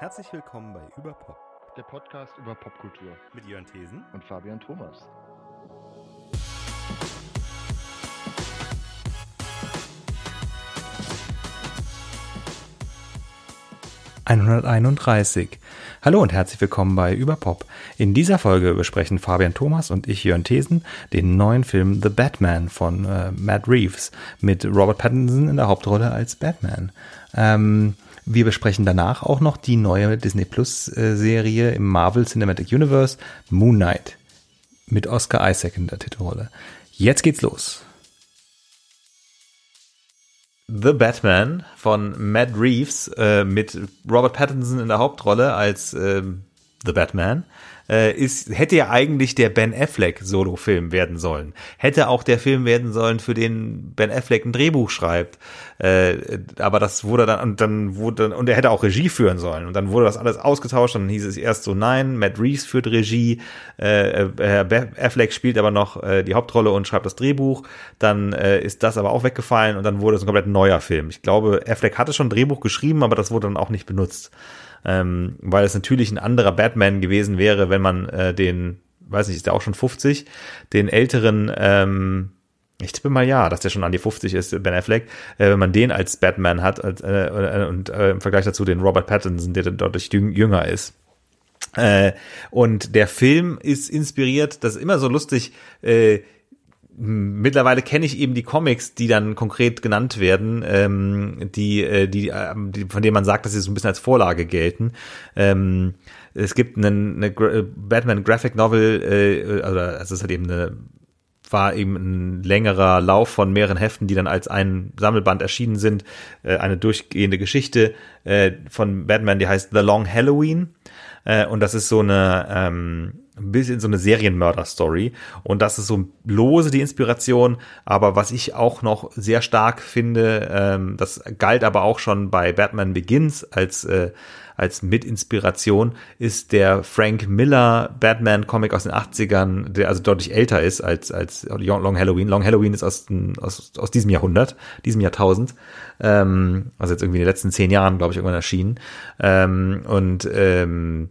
Herzlich willkommen bei Überpop, der Podcast über Popkultur mit Jörn Thesen und Fabian Thomas. ...131. Hallo und herzlich willkommen bei Überpop. In dieser Folge besprechen Fabian Thomas und ich, Jörn Thesen, den neuen Film The Batman von äh, Matt Reeves mit Robert Pattinson in der Hauptrolle als Batman. Ähm, wir besprechen danach auch noch die neue Disney Plus äh, Serie im Marvel Cinematic Universe, Moon Knight, mit Oscar Isaac in der Titelrolle. Jetzt geht's los. The Batman von Matt Reeves äh, mit Robert Pattinson in der Hauptrolle als äh, The Batman äh, ist, hätte ja eigentlich der Ben Affleck Solo-Film werden sollen. Hätte auch der Film werden sollen, für den Ben Affleck ein Drehbuch schreibt. Äh, aber das wurde dann, und dann wurde, und er hätte auch Regie führen sollen. Und dann wurde das alles ausgetauscht. Dann hieß es erst so, nein, Matt Reeves führt Regie, äh, Herr Affleck spielt aber noch äh, die Hauptrolle und schreibt das Drehbuch. Dann äh, ist das aber auch weggefallen und dann wurde es ein komplett neuer Film. Ich glaube, Affleck hatte schon ein Drehbuch geschrieben, aber das wurde dann auch nicht benutzt ähm, weil es natürlich ein anderer Batman gewesen wäre, wenn man äh, den, weiß nicht, ist der auch schon 50, den älteren, ähm, ich tippe mal ja, dass der schon an die 50 ist, Ben Affleck, äh, wenn man den als Batman hat als, äh, äh, und äh, im Vergleich dazu den Robert Pattinson, der dann deutlich jünger ist. Äh, und der Film ist inspiriert, das ist immer so lustig, äh, mittlerweile kenne ich eben die Comics, die dann konkret genannt werden, ähm, die, äh, die, äh, die, von denen man sagt, dass sie so ein bisschen als Vorlage gelten. Ähm, es gibt einen, eine Gra Batman Graphic Novel, äh, also es ist halt eben eine war eben ein längerer Lauf von mehreren Heften, die dann als ein Sammelband erschienen sind. Äh, eine durchgehende Geschichte äh, von Batman, die heißt The Long Halloween. Äh, und das ist so eine ähm, ein bisschen so eine Serienmörder-Story. Und das ist so lose die Inspiration. Aber was ich auch noch sehr stark finde, ähm, das galt aber auch schon bei Batman Begins als, äh, als Mitinspiration, ist der Frank Miller Batman-Comic aus den 80ern, der also deutlich älter ist als, als Long Halloween. Long Halloween ist aus, aus, aus diesem Jahrhundert, diesem Jahrtausend. Ähm, also jetzt irgendwie in den letzten zehn Jahren, glaube ich, irgendwann erschienen. Ähm, und ähm,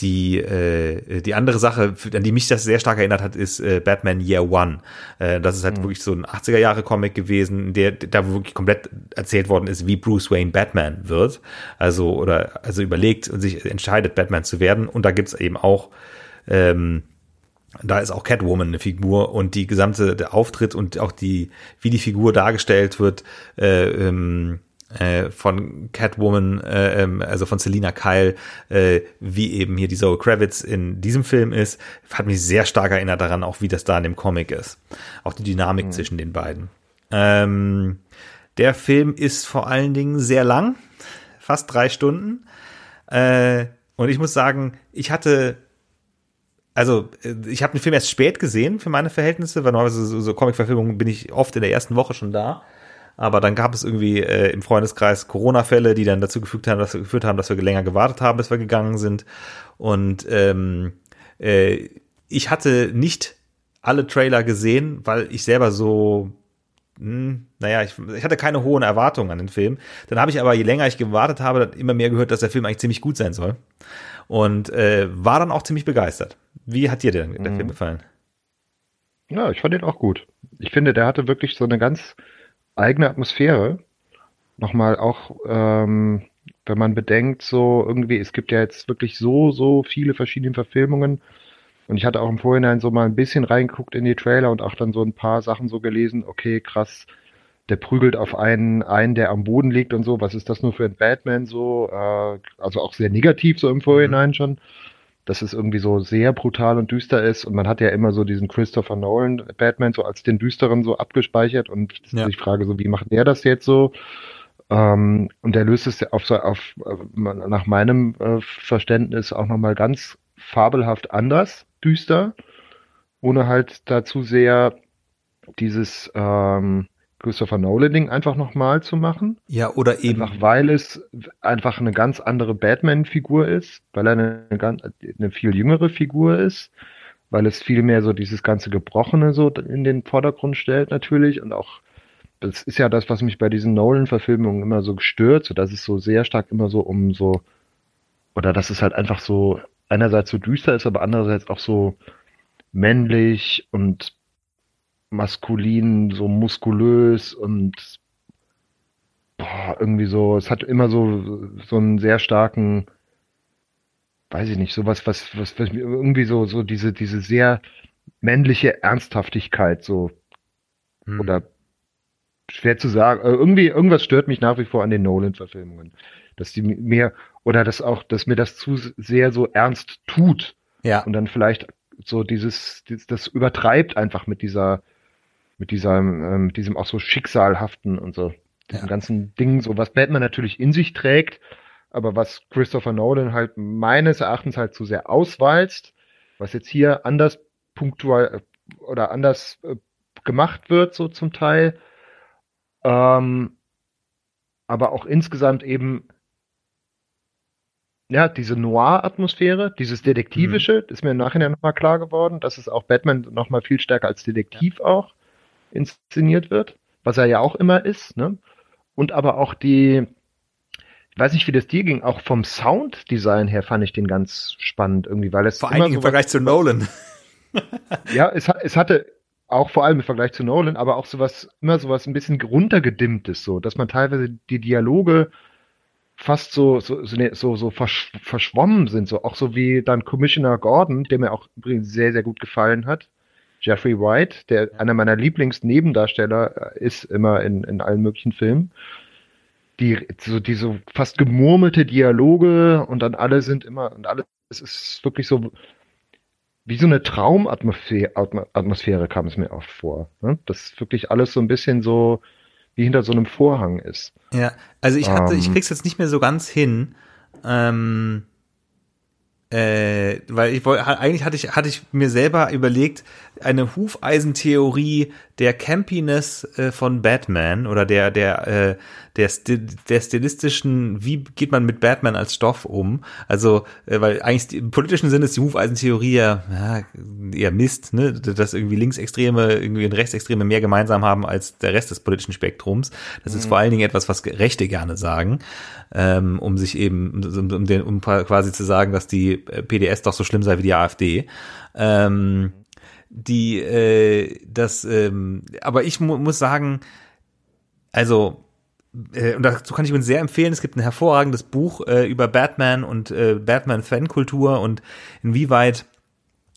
die, äh, die andere Sache, an die mich das sehr stark erinnert hat, ist äh, Batman Year One. Äh, das ist halt mhm. wirklich so ein 80er Jahre Comic gewesen, der da wirklich komplett erzählt worden ist, wie Bruce Wayne Batman wird. Also, oder also überlegt und sich entscheidet, Batman zu werden. Und da gibt's eben auch ähm, da ist auch Catwoman eine Figur und die gesamte der Auftritt und auch die wie die Figur dargestellt wird äh, ähm, äh, von Catwoman, äh, ähm, also von Selina Kyle, äh, wie eben hier die Zoe Kravitz in diesem Film ist, hat mich sehr stark erinnert daran, auch wie das da in dem Comic ist. Auch die Dynamik mhm. zwischen den beiden. Ähm, der Film ist vor allen Dingen sehr lang, fast drei Stunden. Äh, und ich muss sagen, ich hatte also äh, ich habe den Film erst spät gesehen für meine Verhältnisse, weil normalerweise so, so Comic-Verfilmungen bin ich oft in der ersten Woche schon da. Aber dann gab es irgendwie äh, im Freundeskreis Corona-Fälle, die dann dazu gefügt haben, dass wir geführt haben, dass wir länger gewartet haben, bis wir gegangen sind. Und ähm, äh, ich hatte nicht alle Trailer gesehen, weil ich selber so hm, naja, ich, ich hatte keine hohen Erwartungen an den Film. Dann habe ich aber, je länger ich gewartet habe, immer mehr gehört, dass der Film eigentlich ziemlich gut sein soll. Und äh, war dann auch ziemlich begeistert. Wie hat dir denn der mhm. Film gefallen? Ja, ich fand ihn auch gut. Ich finde, der hatte wirklich so eine ganz eigene Atmosphäre. Nochmal auch, ähm, wenn man bedenkt, so irgendwie, es gibt ja jetzt wirklich so, so viele verschiedene Verfilmungen. Und ich hatte auch im Vorhinein so mal ein bisschen reingeguckt in die Trailer und auch dann so ein paar Sachen so gelesen, okay, krass, der prügelt auf einen ein, der am Boden liegt und so, was ist das nur für ein Batman so? Äh, also auch sehr negativ so im Vorhinein mhm. schon dass es irgendwie so sehr brutal und düster ist. Und man hat ja immer so diesen Christopher Nolan Batman so als den düsteren so abgespeichert. Und ja. ich frage so, wie macht der das jetzt so? Ähm, und der löst es auf, so, auf nach meinem äh, Verständnis auch nochmal ganz fabelhaft anders, düster, ohne halt dazu sehr dieses ähm, Christopher Nolan-Ding einfach nochmal zu machen. Ja, oder eben. Einfach weil es einfach eine ganz andere Batman-Figur ist, weil er eine, ganz, eine viel jüngere Figur ist, weil es viel mehr so dieses ganze Gebrochene so in den Vordergrund stellt natürlich und auch das ist ja das, was mich bei diesen Nolan-Verfilmungen immer so gestört, so dass es so sehr stark immer so um so oder dass es halt einfach so einerseits so düster ist, aber andererseits auch so männlich und maskulin, so muskulös und boah, irgendwie so, es hat immer so, so einen sehr starken, weiß ich nicht, sowas, was, was, was irgendwie so, so diese, diese sehr männliche Ernsthaftigkeit, so, hm. oder schwer zu sagen, äh, irgendwie, irgendwas stört mich nach wie vor an den Nolan-Verfilmungen. Dass die mir, oder dass auch, dass mir das zu sehr so ernst tut. Ja. Und dann vielleicht so dieses, das übertreibt einfach mit dieser, mit dieser, ähm, diesem auch so schicksalhaften und so, diesem ja. ganzen Ding, so was Batman natürlich in sich trägt, aber was Christopher Nolan halt meines Erachtens halt zu sehr auswalzt, was jetzt hier anders punktual äh, oder anders äh, gemacht wird, so zum Teil, ähm, aber auch insgesamt eben ja, diese Noir-Atmosphäre, dieses Detektivische, mhm. ist mir im Nachhinein nochmal klar geworden, dass es auch Batman nochmal viel stärker als Detektiv ja. auch inszeniert wird, was er ja auch immer ist, ne? Und aber auch die, ich weiß nicht, wie das dir ging, auch vom Sounddesign her fand ich den ganz spannend irgendwie, weil es vor so im Vergleich zu Nolan. ja, es, es hatte auch vor allem im Vergleich zu Nolan, aber auch sowas, immer sowas ein bisschen runtergedimmtes, so, dass man teilweise die Dialoge fast so, so, so, so versch verschwommen sind, so, auch so wie dann Commissioner Gordon, der mir auch übrigens sehr, sehr gut gefallen hat. Jeffrey White, der einer meiner Lieblingsnebendarsteller ist immer in, in allen möglichen Filmen. Die, so, die so fast gemurmelte Dialoge und dann alle sind immer, und alles, es ist wirklich so, wie so eine Traumatmosphäre Atmosphäre kam es mir oft vor. Ne? Das wirklich alles so ein bisschen so wie hinter so einem Vorhang ist. Ja, also ich hatte, um, ich ähm. krieg's jetzt nicht mehr so ganz hin. Ähm, äh, weil ich wollte, eigentlich hatte ich, hatte ich mir selber überlegt, eine Hufeisentheorie der Campiness äh, von Batman oder der, der, äh, der, Stil, der stilistischen, wie geht man mit Batman als Stoff um? Also, äh, weil eigentlich im politischen Sinne ist die Hufeisentheorie ja, ja eher Mist, ne, dass irgendwie Linksextreme irgendwie und Rechtsextreme mehr gemeinsam haben als der Rest des politischen Spektrums. Das mhm. ist vor allen Dingen etwas, was Rechte gerne sagen, ähm, um sich eben, um, um, den, um quasi zu sagen, dass die PDS doch so schlimm sei wie die AfD. Ähm, die äh, das, ähm, aber ich mu muss sagen, also äh, und dazu kann ich übrigens sehr empfehlen, es gibt ein hervorragendes Buch äh, über Batman und äh, Batman-Fankultur und inwieweit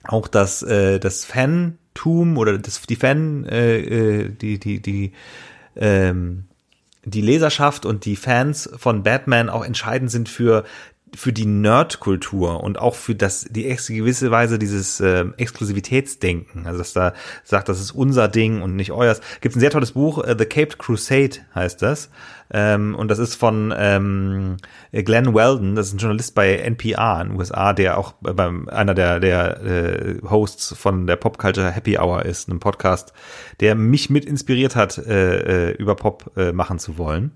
auch das, äh, das Fantum oder das, die Fan, äh, äh, die, die, die, ähm, die Leserschaft und die Fans von Batman auch entscheidend sind für für die Nerdkultur und auch für das die gewisse Weise dieses äh, Exklusivitätsdenken, also dass da sagt, das ist unser Ding und nicht euers. Gibt ein sehr tolles Buch, äh, The Caped Crusade heißt das, ähm, und das ist von ähm, Glenn Weldon, das ist ein Journalist bei NPR in den USA, der auch beim einer der der äh, Hosts von der Pop Culture Happy Hour ist, einem Podcast, der mich mit inspiriert hat, äh, äh über Pop äh, machen zu wollen.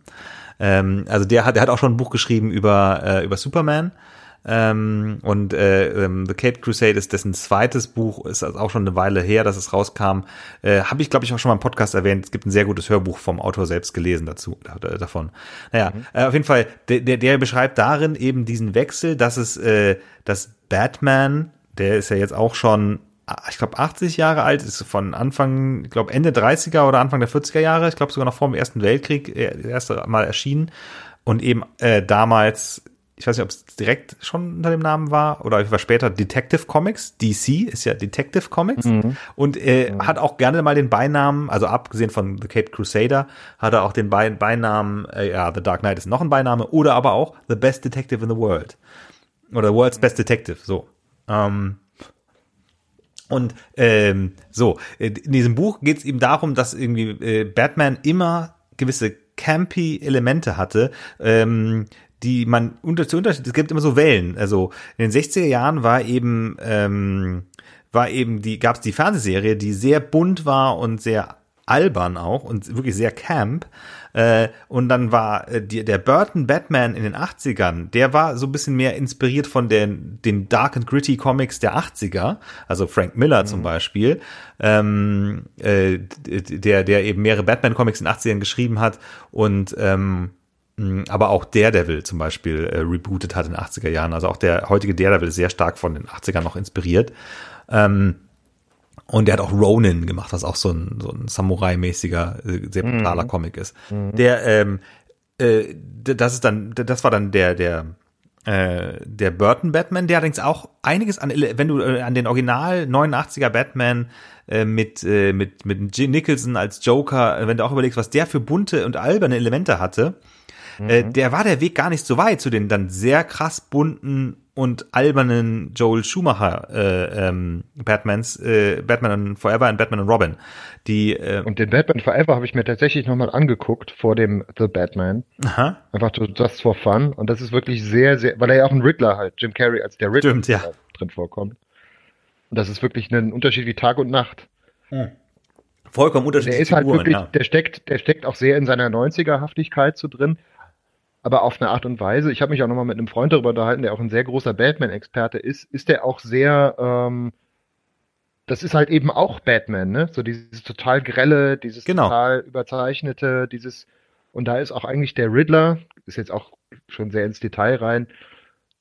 Ähm, also der hat, der hat auch schon ein Buch geschrieben über, äh, über Superman. Ähm, und äh, ähm, The Cape Crusade ist dessen zweites Buch, ist also auch schon eine Weile her, dass es rauskam. Äh, Habe ich, glaube ich, auch schon mal im Podcast erwähnt. Es gibt ein sehr gutes Hörbuch vom Autor selbst gelesen dazu äh, davon. Naja, mhm. äh, auf jeden Fall, der, der, der beschreibt darin eben diesen Wechsel, dass es, äh, dass Batman, der ist ja jetzt auch schon ich glaube, 80 Jahre alt, ist von Anfang, ich glaube, Ende 30er oder Anfang der 40er Jahre, ich glaube sogar noch vor dem Ersten Weltkrieg, äh, das erste Mal erschienen. Und eben äh, damals, ich weiß nicht, ob es direkt schon unter dem Namen war oder war später Detective Comics. DC ist ja Detective Comics. Mhm. Und äh, mhm. hat auch gerne mal den Beinamen, also abgesehen von The Cape Crusader, hat er auch den Beinamen, äh, ja, The Dark Knight ist noch ein Beiname, oder aber auch The Best Detective in the World. Oder The World's Best Detective, so. Ähm, und ähm, so, äh, in diesem Buch geht es eben darum, dass irgendwie äh, Batman immer gewisse campy Elemente hatte, ähm, die man unter zu Unterschied, es gibt immer so Wellen. Also in den 60er Jahren war eben ähm, war eben die gab es die Fernsehserie, die sehr bunt war und sehr albern auch und wirklich sehr camp. Äh, und dann war äh, die, der Burton Batman in den 80ern, der war so ein bisschen mehr inspiriert von den, den Dark and Gritty Comics der 80er, also Frank Miller mhm. zum Beispiel, ähm, äh, der, der eben mehrere Batman-Comics in den 80ern geschrieben hat und ähm, aber auch Daredevil zum Beispiel äh, rebootet hat in den 80er Jahren. Also auch der heutige Daredevil ist sehr stark von den 80ern noch inspiriert. Ähm, und der hat auch Ronin gemacht, was auch so ein, so ein Samurai-mäßiger, äh, sehr brutaler mhm. Comic ist. Mhm. Der, ähm, äh, das ist dann, das war dann der, der, äh, der Burton Batman, der allerdings auch einiges an, wenn du äh, an den Original 89er Batman äh, mit, äh, mit, mit Jim Nicholson als Joker, wenn du auch überlegst, was der für bunte und alberne Elemente hatte, äh, mhm. der war der Weg gar nicht so weit zu den dann sehr krass bunten und albernen Joel Schumacher äh, ähm, Batmans, äh, Batman Forever und Batman und Robin. Die, äh, und den Batman Forever habe ich mir tatsächlich nochmal angeguckt vor dem The Batman. Aha. Einfach just for fun. Und das ist wirklich sehr, sehr, weil er ja auch ein Riddler halt, Jim Carrey als der Riddler Stimmt, ja. drin vorkommt. Und das ist wirklich ein Unterschied wie Tag und Nacht. Hm. Vollkommen unterschiedlich. Der ist halt wirklich, ja. der steckt, der steckt auch sehr in seiner 90er-Haftigkeit so drin aber auf eine Art und Weise, ich habe mich auch nochmal mit einem Freund darüber unterhalten, der auch ein sehr großer Batman-Experte ist, ist der auch sehr, ähm, das ist halt eben auch Batman, ne? So dieses total grelle, dieses genau. total überzeichnete, dieses, und da ist auch eigentlich der Riddler, ist jetzt auch schon sehr ins Detail rein,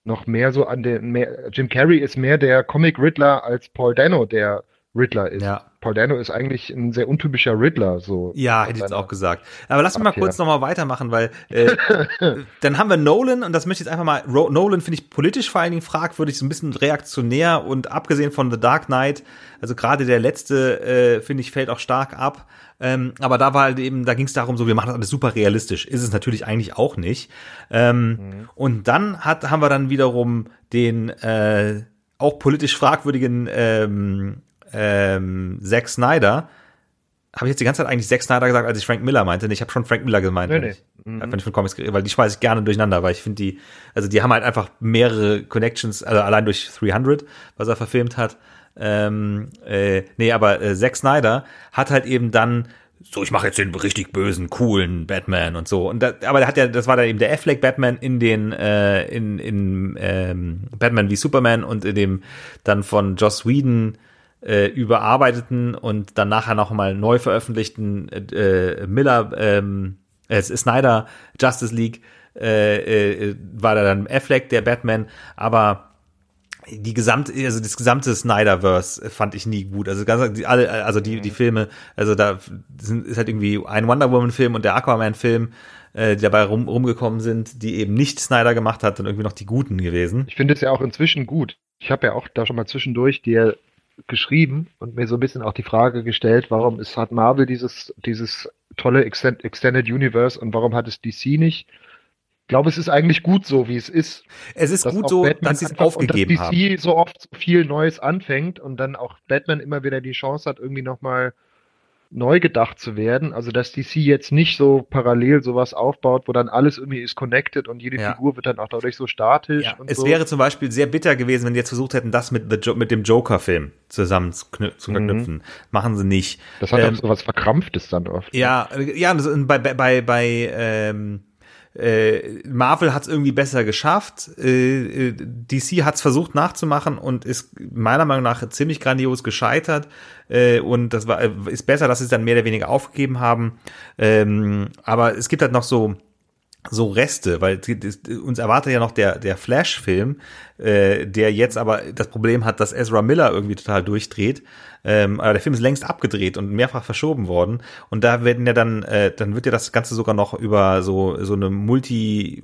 noch mehr so an den, mehr, Jim Carrey ist mehr der Comic Riddler als Paul Dano, der Riddler ist. Ja. Paul Dano ist eigentlich ein sehr untypischer Riddler, so. Ja, hätte ich jetzt auch gesagt. Aber lass mich mal kurz nochmal weitermachen, weil äh, dann haben wir Nolan und das möchte ich jetzt einfach mal, Ro Nolan finde ich politisch vor allen Dingen fragwürdig, so ein bisschen reaktionär und abgesehen von The Dark Knight, also gerade der letzte, äh, finde ich, fällt auch stark ab. Ähm, aber da war halt eben, da ging es darum, so wir machen das alles super realistisch. Ist es natürlich eigentlich auch nicht. Ähm, mhm. Und dann hat, haben wir dann wiederum den äh, auch politisch fragwürdigen ähm, ähm, Zack Snyder. Habe ich jetzt die ganze Zeit eigentlich Zack Snyder gesagt, als ich Frank Miller meinte? Nee, ich habe schon Frank Miller gemeint, nee, wenn, nee. Ich, mhm. wenn ich von Comics weil die schmeiße ich gerne durcheinander, weil ich finde die, also die haben halt einfach mehrere Connections, also allein durch 300, was er verfilmt hat. Ähm, äh, nee, aber äh, Zack Snyder hat halt eben dann so, ich mache jetzt den richtig bösen, coolen Batman und so. Und da, aber der hat ja, das war dann eben der Affleck Batman in den, äh, in, in ähm, Batman wie Superman und in dem dann von Joss Whedon äh, überarbeiteten und dann nachher noch mal neu veröffentlichten äh, Miller, ähm, äh, Snyder Justice League äh, äh, war da dann Affleck der Batman, aber die gesamte, also das gesamte Snyderverse fand ich nie gut. Also ganz, die, alle, also die, die mhm. Filme, also da sind, ist halt irgendwie ein Wonder Woman Film und der Aquaman Film, äh, die dabei rum, rumgekommen sind, die eben nicht Snyder gemacht hat, dann irgendwie noch die guten gewesen. Ich finde es ja auch inzwischen gut. Ich habe ja auch da schon mal zwischendurch dir geschrieben und mir so ein bisschen auch die Frage gestellt, warum ist, hat Marvel dieses, dieses tolle Extended Universe und warum hat es DC nicht? Ich glaube, es ist eigentlich gut so, wie es ist. Es ist gut so, Batman dass sie es aufgegeben dass DC haben. so oft so viel Neues anfängt und dann auch Batman immer wieder die Chance hat, irgendwie nochmal neu gedacht zu werden. Also dass DC jetzt nicht so parallel sowas aufbaut, wo dann alles irgendwie ist connected und jede ja. Figur wird dann auch dadurch so statisch. Ja. es so. wäre zum Beispiel sehr bitter gewesen, wenn die jetzt versucht hätten, das mit, The mit dem Joker-Film zusammen zu, zu verknüpfen. Mhm. Machen sie nicht. Das hat ähm, auch so was Verkrampftes dann oft. Ja, ja, bei, bei, bei, bei ähm, äh, Marvel hat es irgendwie besser geschafft. Äh, äh DC hat es versucht nachzumachen und ist meiner Meinung nach ziemlich grandios gescheitert. Äh, und das war, äh, ist besser, dass sie es dann mehr oder weniger aufgegeben haben. Ähm, aber es gibt halt noch so so Reste, weil uns erwartet ja noch der der Flash-Film, äh, der jetzt aber das Problem hat, dass Ezra Miller irgendwie total durchdreht. Ähm, aber der Film ist längst abgedreht und mehrfach verschoben worden. Und da werden ja dann, äh, dann wird ja das Ganze sogar noch über so, so eine Multi,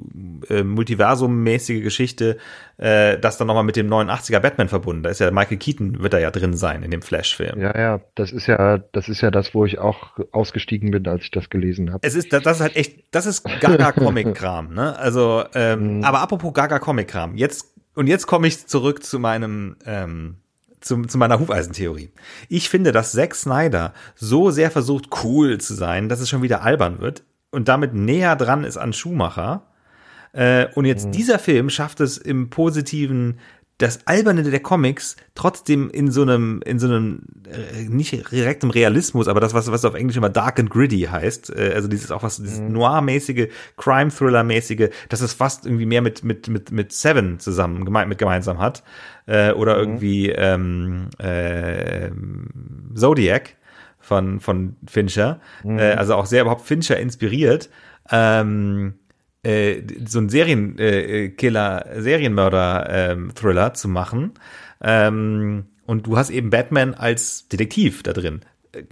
äh, Multiversum-mäßige Geschichte, äh, das dann nochmal mit dem 89er Batman verbunden. Da ist ja Michael Keaton, wird da ja drin sein in dem Flash-Film. Ja, ja, das ist ja, das ist ja das, wo ich auch ausgestiegen bin, als ich das gelesen habe. Es ist, das ist halt echt, das ist Gaga-Comic-Kram, ne? Also, ähm, mhm. aber apropos Gaga-Comic-Kram, jetzt, und jetzt komme ich zurück zu meinem, ähm, zu, zu meiner Hufeisentheorie. Ich finde, dass Zack Snyder so sehr versucht, cool zu sein, dass es schon wieder albern wird und damit näher dran ist an Schumacher. Äh, und jetzt mhm. dieser Film schafft es im positiven das Alberne der Comics trotzdem in so einem, in so einem, äh, nicht direktem Realismus, aber das, was, was auf Englisch immer Dark and Gritty heißt, äh, also dieses auch was, dieses mhm. Noir-mäßige, Crime-Thriller-mäßige, dass es fast irgendwie mehr mit, mit, mit, mit Seven zusammen, geme mit gemeinsam hat, äh, oder mhm. irgendwie, ähm, äh, Zodiac von, von Fincher, mhm. äh, also auch sehr überhaupt Fincher inspiriert, ähm, äh, so ein Serienkiller, äh, Serienmörder-Thriller ähm, zu machen. Ähm, und du hast eben Batman als Detektiv da drin.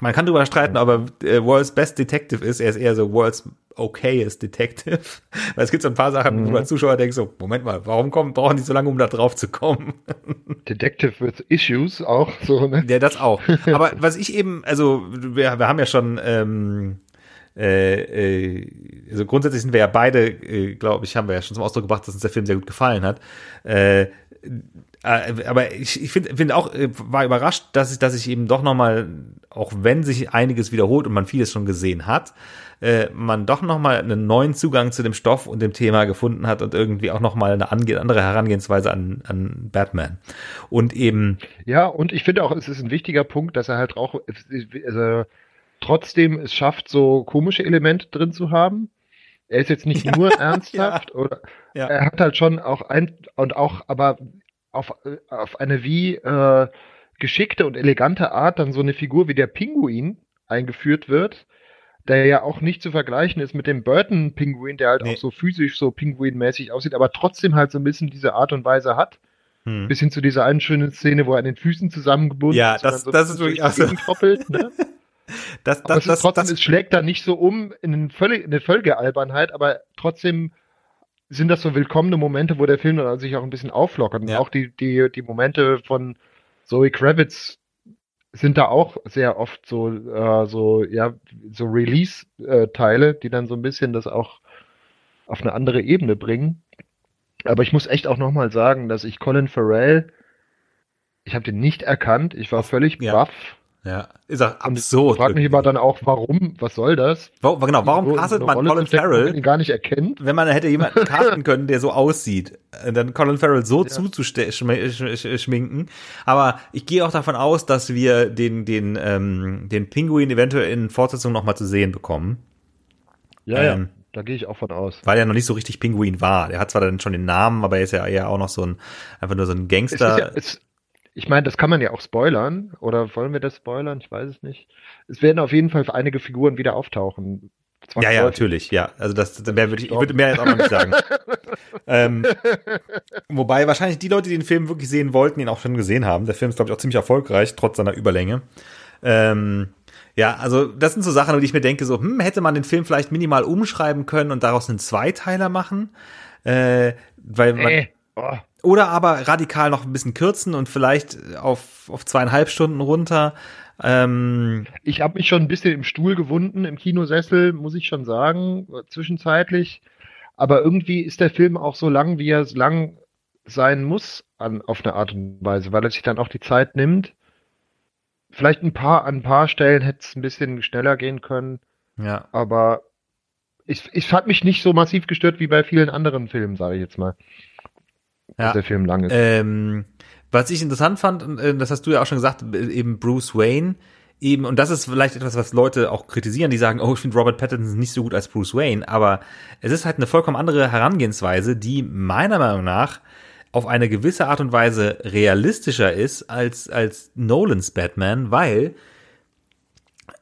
Man kann darüber streiten, ob er äh, World's Best Detective ist. Er ist eher so World's okayest Detective. Weil es gibt so ein paar Sachen, mhm. wo du als Zuschauer denkst, so, Moment mal, warum kommen, brauchen die so lange, um da drauf zu kommen? Detective with Issues auch so, ne? Ja, das auch. Aber was ich eben, also wir, wir haben ja schon ähm, äh, äh, also grundsätzlich sind wir ja beide, äh, glaube ich, haben wir ja schon zum Ausdruck gebracht, dass uns der Film sehr gut gefallen hat. Äh, äh aber ich, ich finde find auch, äh, war überrascht, dass ich, dass ich eben doch nochmal, auch wenn sich einiges wiederholt und man vieles schon gesehen hat, äh, man doch nochmal einen neuen Zugang zu dem Stoff und dem Thema gefunden hat und irgendwie auch nochmal eine andere Herangehensweise an, an Batman. Und eben. Ja, und ich finde auch, es ist ein wichtiger Punkt, dass er halt auch, also, trotzdem es schafft, so komische Elemente drin zu haben. Er ist jetzt nicht ja, nur ernsthaft, ja, oder ja. er hat halt schon auch ein und auch, aber auf, auf eine wie äh, geschickte und elegante Art dann so eine Figur wie der Pinguin eingeführt wird, der ja auch nicht zu vergleichen ist mit dem Burton-Pinguin, der halt nee. auch so physisch so Pinguin-mäßig aussieht, aber trotzdem halt so ein bisschen diese Art und Weise hat. Hm. Bis hin zu dieser einen schönen Szene, wo er an den Füßen zusammengebunden ja, ist. Ja, das, so das ist wirklich auch so. Ne? Das, das, das, trotzdem, das, es schlägt da nicht so um in, eine völlig, eine Völkealbernheit, aber trotzdem sind das so willkommene Momente, wo der Film dann sich auch ein bisschen auflockert. Und ja. auch die, die, die Momente von Zoe Kravitz sind da auch sehr oft so, äh, so, ja, so Release-Teile, die dann so ein bisschen das auch auf eine andere Ebene bringen. Aber ich muss echt auch nochmal sagen, dass ich Colin Farrell, ich habe den nicht erkannt, ich war völlig ja. baff ja, ist auch absurd. Ich frage mich immer dann auch, warum, was soll das? Wo, genau, warum castet man Rolle Colin Farrell? Den gar nicht erkennt. Wenn man hätte jemanden casten können, der so aussieht, äh, dann Colin Farrell so ja. zuzuschminken. Aber ich gehe auch davon aus, dass wir den, den, ähm, den Pinguin eventuell in Fortsetzung nochmal zu sehen bekommen. Ja, ähm, ja. Da gehe ich auch von aus. Weil er noch nicht so richtig Pinguin war. Er hat zwar dann schon den Namen, aber er ist ja eher auch noch so ein, einfach nur so ein Gangster. Es, ja, es, ich meine, das kann man ja auch spoilern. Oder wollen wir das spoilern? Ich weiß es nicht. Es werden auf jeden Fall einige Figuren wieder auftauchen. Ja, ja, natürlich, ja. Also das, das mehr würde ich, ich würde mehr jetzt auch noch nicht sagen. ähm, wobei wahrscheinlich die Leute, die den Film wirklich sehen wollten, ihn auch schon gesehen haben. Der Film ist, glaube ich, auch ziemlich erfolgreich, trotz seiner Überlänge. Ähm, ja, also das sind so Sachen, die ich mir denke, so, hm, hätte man den Film vielleicht minimal umschreiben können und daraus einen Zweiteiler machen? Äh, weil man, äh, oh. Oder aber radikal noch ein bisschen kürzen und vielleicht auf, auf zweieinhalb Stunden runter. Ähm, ich habe mich schon ein bisschen im Stuhl gewunden, im Kinosessel, muss ich schon sagen, zwischenzeitlich. Aber irgendwie ist der Film auch so lang, wie er lang sein muss, an, auf eine Art und Weise, weil er sich dann auch die Zeit nimmt. Vielleicht ein paar, an ein paar Stellen hätte es ein bisschen schneller gehen können. Ja. Aber ich, ich hat mich nicht so massiv gestört wie bei vielen anderen Filmen, sage ich jetzt mal ja. der Film lang ist. Ähm, was ich interessant fand, äh, das hast du ja auch schon gesagt, eben Bruce Wayne, eben, und das ist vielleicht etwas, was Leute auch kritisieren, die sagen, oh, ich finde Robert Pattinson nicht so gut als Bruce Wayne, aber es ist halt eine vollkommen andere Herangehensweise, die meiner Meinung nach auf eine gewisse Art und Weise realistischer ist als, als Nolans Batman, weil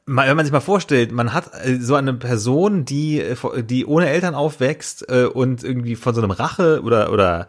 wenn man sich mal vorstellt, man hat äh, so eine Person, die, äh, die ohne Eltern aufwächst und irgendwie von so einem Rache oder, oder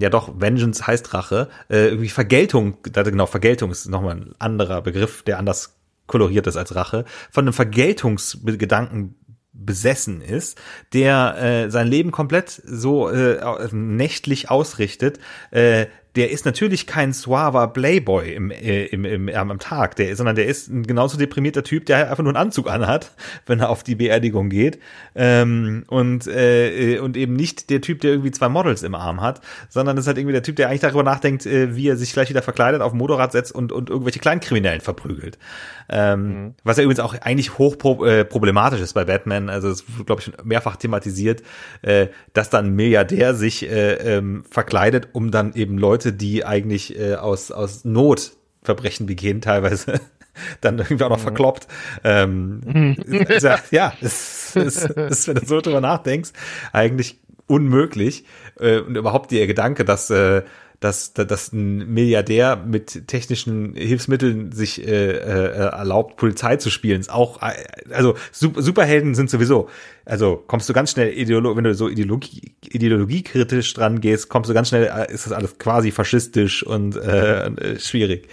ja doch, Vengeance heißt Rache, äh, irgendwie Vergeltung, genau, Vergeltung ist nochmal ein anderer Begriff, der anders koloriert ist als Rache, von einem Vergeltungsgedanken besessen ist, der äh, sein Leben komplett so äh, nächtlich ausrichtet, äh, der ist natürlich kein suaver Playboy im, äh, im, im, im, am Tag, der, sondern der ist ein genauso deprimierter Typ, der einfach nur einen Anzug anhat, wenn er auf die Beerdigung geht. Ähm, und, äh, und eben nicht der Typ, der irgendwie zwei Models im Arm hat, sondern das ist halt irgendwie der Typ, der eigentlich darüber nachdenkt, äh, wie er sich gleich wieder verkleidet, auf dem Motorrad setzt und, und irgendwelche Kleinkriminellen verprügelt. Ähm, mhm. Was ja übrigens auch eigentlich hoch äh, problematisch ist bei Batman. Also es wurde, glaube ich, schon mehrfach thematisiert, äh, dass dann ein Milliardär sich äh, ähm, verkleidet, um dann eben Leute, die eigentlich äh, aus, aus Not Verbrechen begehen, teilweise dann irgendwie auch noch mhm. verkloppt. Ähm, mhm. ja, es ist, ist, wenn du so drüber nachdenkst, eigentlich unmöglich. Äh, und überhaupt der Gedanke, dass, äh, dass, dass ein Milliardär mit technischen Hilfsmitteln sich äh, äh, erlaubt, Polizei zu spielen. Ist auch, äh, also Superhelden sind sowieso, also kommst du ganz schnell, Ideolo wenn du so Ideologie, ideologiekritisch dran gehst, kommst du ganz schnell, äh, ist das alles quasi faschistisch und äh, äh schwierig.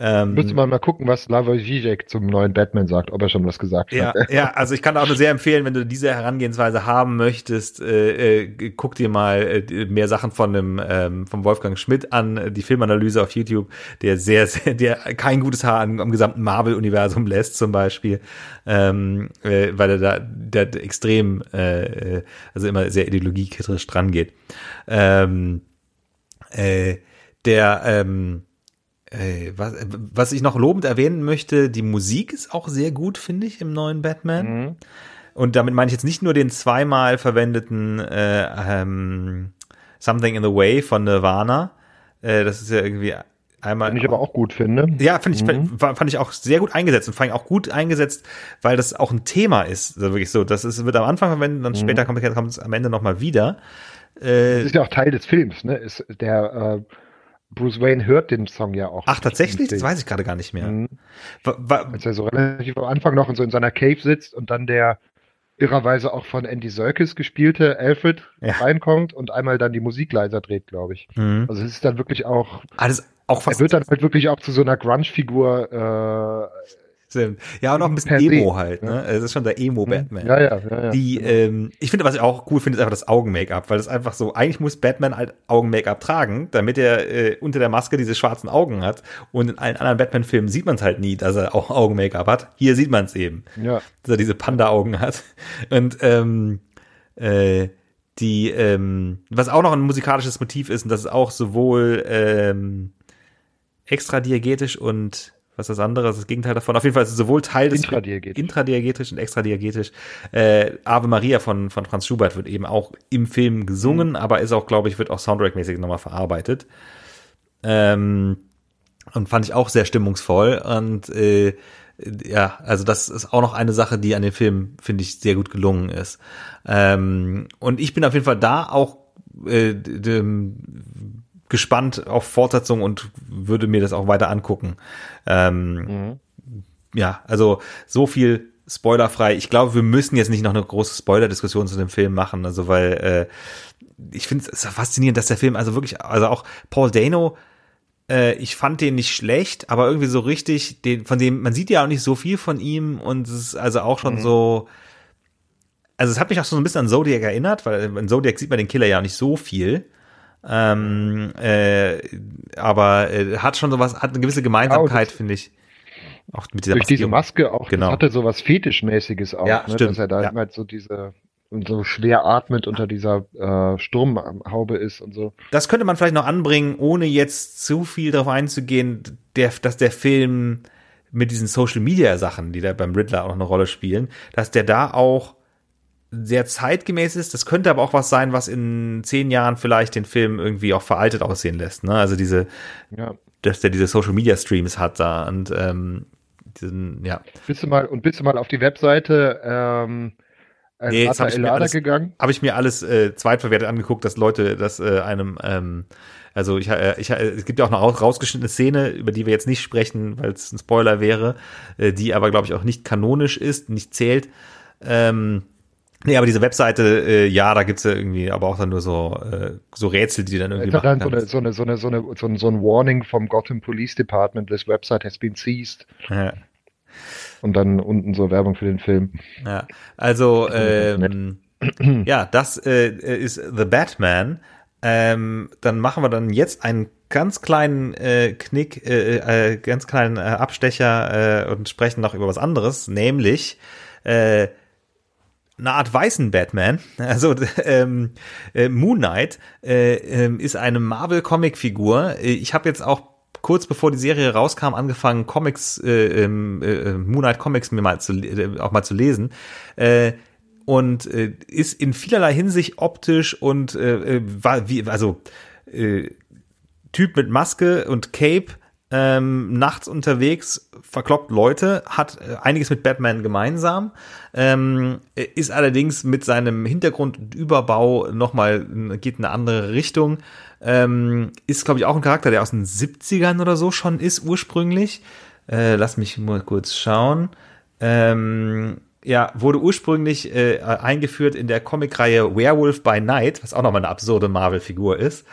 Ähm, Müsste man mal gucken, was Slavoj Žižek zum neuen Batman sagt, ob er schon was gesagt ja, hat. Ja, also ich kann auch nur sehr empfehlen, wenn du diese Herangehensweise haben möchtest, äh, äh, guck dir mal äh, mehr Sachen von dem ähm, vom Wolfgang Schmidt an, die Filmanalyse auf YouTube, der sehr, sehr der kein gutes Haar am, am gesamten Marvel-Universum lässt zum Beispiel, ähm, äh, weil er da der extrem, äh, also immer sehr ideologiekritisch dran geht. Ähm, äh, der ähm, äh, was, was ich noch lobend erwähnen möchte, die Musik ist auch sehr gut, finde ich, im neuen Batman. Mhm. Und damit meine ich jetzt nicht nur den zweimal verwendeten äh, ähm, Something in the Way von Nirvana. Äh, das ist ja irgendwie einmal. Den ich aber auch gut finde. Ja, finde ich, mhm. fand ich auch sehr gut eingesetzt und fand ich auch gut eingesetzt, weil das auch ein Thema ist. Also wirklich so, das ist, wird am Anfang verwendet und mhm. später kommt, kommt es am Ende nochmal wieder. Äh, das ist ja auch Teil des Films, ne? Ist der äh, Bruce Wayne hört den Song ja auch. Ach, tatsächlich? Das weiß ich gerade gar nicht mehr. Mhm. Als er so relativ am Anfang noch in so in seiner Cave sitzt und dann der irrerweise auch von Andy Serkis gespielte Alfred ja. reinkommt und einmal dann die Musik leiser dreht, glaube ich. Mhm. Also es ist dann wirklich auch. Alles auch fast. Er wird dann halt wirklich auch zu so einer Grunge-Figur äh, Stimmt. Ja, und auch ein bisschen Emo halt, ne? Es ist schon der Emo-Batman. Ja, ja, ja, ja. Die, ähm, ich finde, was ich auch cool finde, ist einfach das Augen-Make-up, weil das einfach so, eigentlich muss Batman halt Augen-Make-up tragen, damit er äh, unter der Maske diese schwarzen Augen hat. Und in allen anderen Batman-Filmen sieht man es halt nie, dass er auch Augen-Make-up hat. Hier sieht man es eben. Ja. Dass er diese Panda-Augen hat. Und, ähm, äh, die, ähm, was auch noch ein musikalisches Motiv ist, und das ist auch sowohl ähm, extradiegetisch und was ist das andere? Das ist das Gegenteil davon. Auf jeden Fall ist es sowohl Teil des intradiegetisch, intradiegetisch und extradiegetisch. Äh, Ave Maria von, von Franz Schubert wird eben auch im Film gesungen, mhm. aber ist auch, glaube ich, wird auch Soundtrack-mäßig nochmal verarbeitet. Ähm, und fand ich auch sehr stimmungsvoll. Und äh, ja, also das ist auch noch eine Sache, die an dem Film, finde ich, sehr gut gelungen ist. Ähm, und ich bin auf jeden Fall da auch äh, gespannt auf Fortsetzung und würde mir das auch weiter angucken. Ähm, mhm. Ja, also so viel spoilerfrei. Ich glaube, wir müssen jetzt nicht noch eine große Spoiler-Diskussion zu dem Film machen, also weil äh, ich finde es faszinierend, dass der Film also wirklich, also auch Paul Dano, äh, ich fand den nicht schlecht, aber irgendwie so richtig, den, von dem, man sieht ja auch nicht so viel von ihm und es ist also auch schon mhm. so, also es hat mich auch so ein bisschen an Zodiac erinnert, weil in Zodiac sieht man den Killer ja auch nicht so viel. Ähm, äh, aber äh, hat schon sowas, hat eine gewisse Gemeinsamkeit, ja, finde ich. Auch mit dieser durch Maske. diese Maske auch, genau. hatte sowas Fetischmäßiges auch, ja, ne, stimmt. dass er da ja. halt so diese und so schwer atmet unter dieser äh, Sturmhaube ist und so. Das könnte man vielleicht noch anbringen, ohne jetzt zu viel darauf einzugehen, der, dass der Film mit diesen Social Media Sachen, die da beim Riddler auch noch eine Rolle spielen, dass der da auch sehr zeitgemäß ist. Das könnte aber auch was sein, was in zehn Jahren vielleicht den Film irgendwie auch veraltet aussehen lässt. Ne? Also diese, ja. dass der diese Social Media Streams hat da und ähm, diesen, ja. Bist du mal und bist du mal auf die Webseite ähm, nee, hab ich mir alles, gegangen? Habe ich mir alles äh, zweitverwertet angeguckt, dass Leute das äh, einem ähm, also ich, äh, ich, es gibt ja auch eine rausgeschnittene Szene, über die wir jetzt nicht sprechen, weil es ein Spoiler wäre, äh, die aber glaube ich auch nicht kanonisch ist, nicht zählt. Ähm, Nee, aber diese Webseite, äh, ja, da gibt's ja irgendwie, aber auch dann nur so, äh, so Rätsel, die dann irgendwie machen so eine, so eine, so eine, so eine, so ein, so ein Warning vom Gotham Police Department, this website has been seized. Ja. Und dann unten so Werbung für den Film. Ja, also, ähm, ja, das äh, ist The Batman. Ähm, dann machen wir dann jetzt einen ganz kleinen äh, Knick, äh, äh, ganz kleinen äh, Abstecher äh, und sprechen noch über was anderes, nämlich äh, eine Art weißen Batman. Also ähm, äh, Moon Knight äh, äh, ist eine Marvel-Comic-Figur. Ich habe jetzt auch kurz bevor die Serie rauskam angefangen Comics, äh, ähm, äh, Moon Knight Comics mir mal zu äh, auch mal zu lesen. Äh, und äh, ist in vielerlei Hinsicht optisch und äh, äh war wie also äh, Typ mit Maske und Cape ähm, nachts unterwegs, verkloppt Leute, hat äh, einiges mit Batman gemeinsam, ähm, ist allerdings mit seinem Hintergrund und Überbau nochmal, geht in eine andere Richtung, ähm, ist, glaube ich, auch ein Charakter, der aus den 70ern oder so schon ist, ursprünglich. Äh, lass mich mal kurz schauen. Ähm, ja, wurde ursprünglich äh, eingeführt in der Comicreihe Werewolf by Night, was auch nochmal eine absurde Marvel-Figur ist.